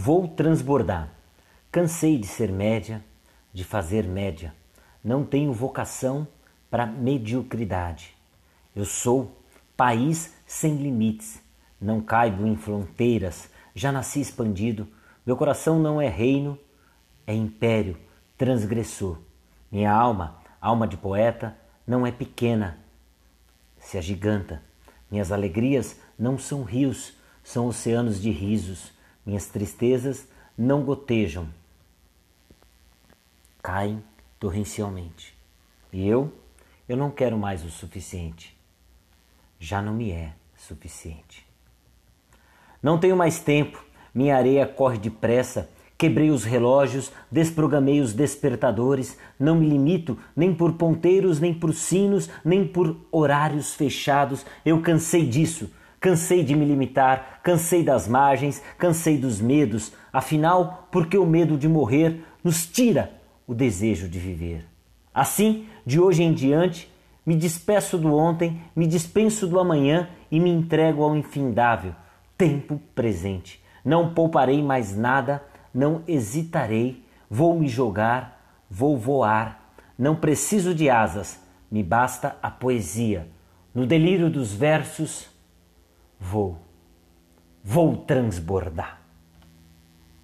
Vou transbordar. Cansei de ser média, de fazer média. Não tenho vocação para mediocridade. Eu sou país sem limites. Não caibo em fronteiras. Já nasci expandido. Meu coração não é reino, é império transgressor. Minha alma, alma de poeta, não é pequena, se agiganta. Minhas alegrias não são rios, são oceanos de risos. Minhas tristezas não gotejam, caem torrencialmente. E eu, eu não quero mais o suficiente. Já não me é suficiente. Não tenho mais tempo, minha areia corre depressa. Quebrei os relógios, desprogramei os despertadores, não me limito nem por ponteiros, nem por sinos, nem por horários fechados. Eu cansei disso. Cansei de me limitar, cansei das margens, cansei dos medos, afinal, porque o medo de morrer nos tira o desejo de viver. Assim, de hoje em diante, me despeço do ontem, me dispenso do amanhã e me entrego ao infindável tempo presente. Não pouparei mais nada, não hesitarei, vou me jogar, vou voar. Não preciso de asas, me basta a poesia. No delírio dos versos, vou, vou transbordar.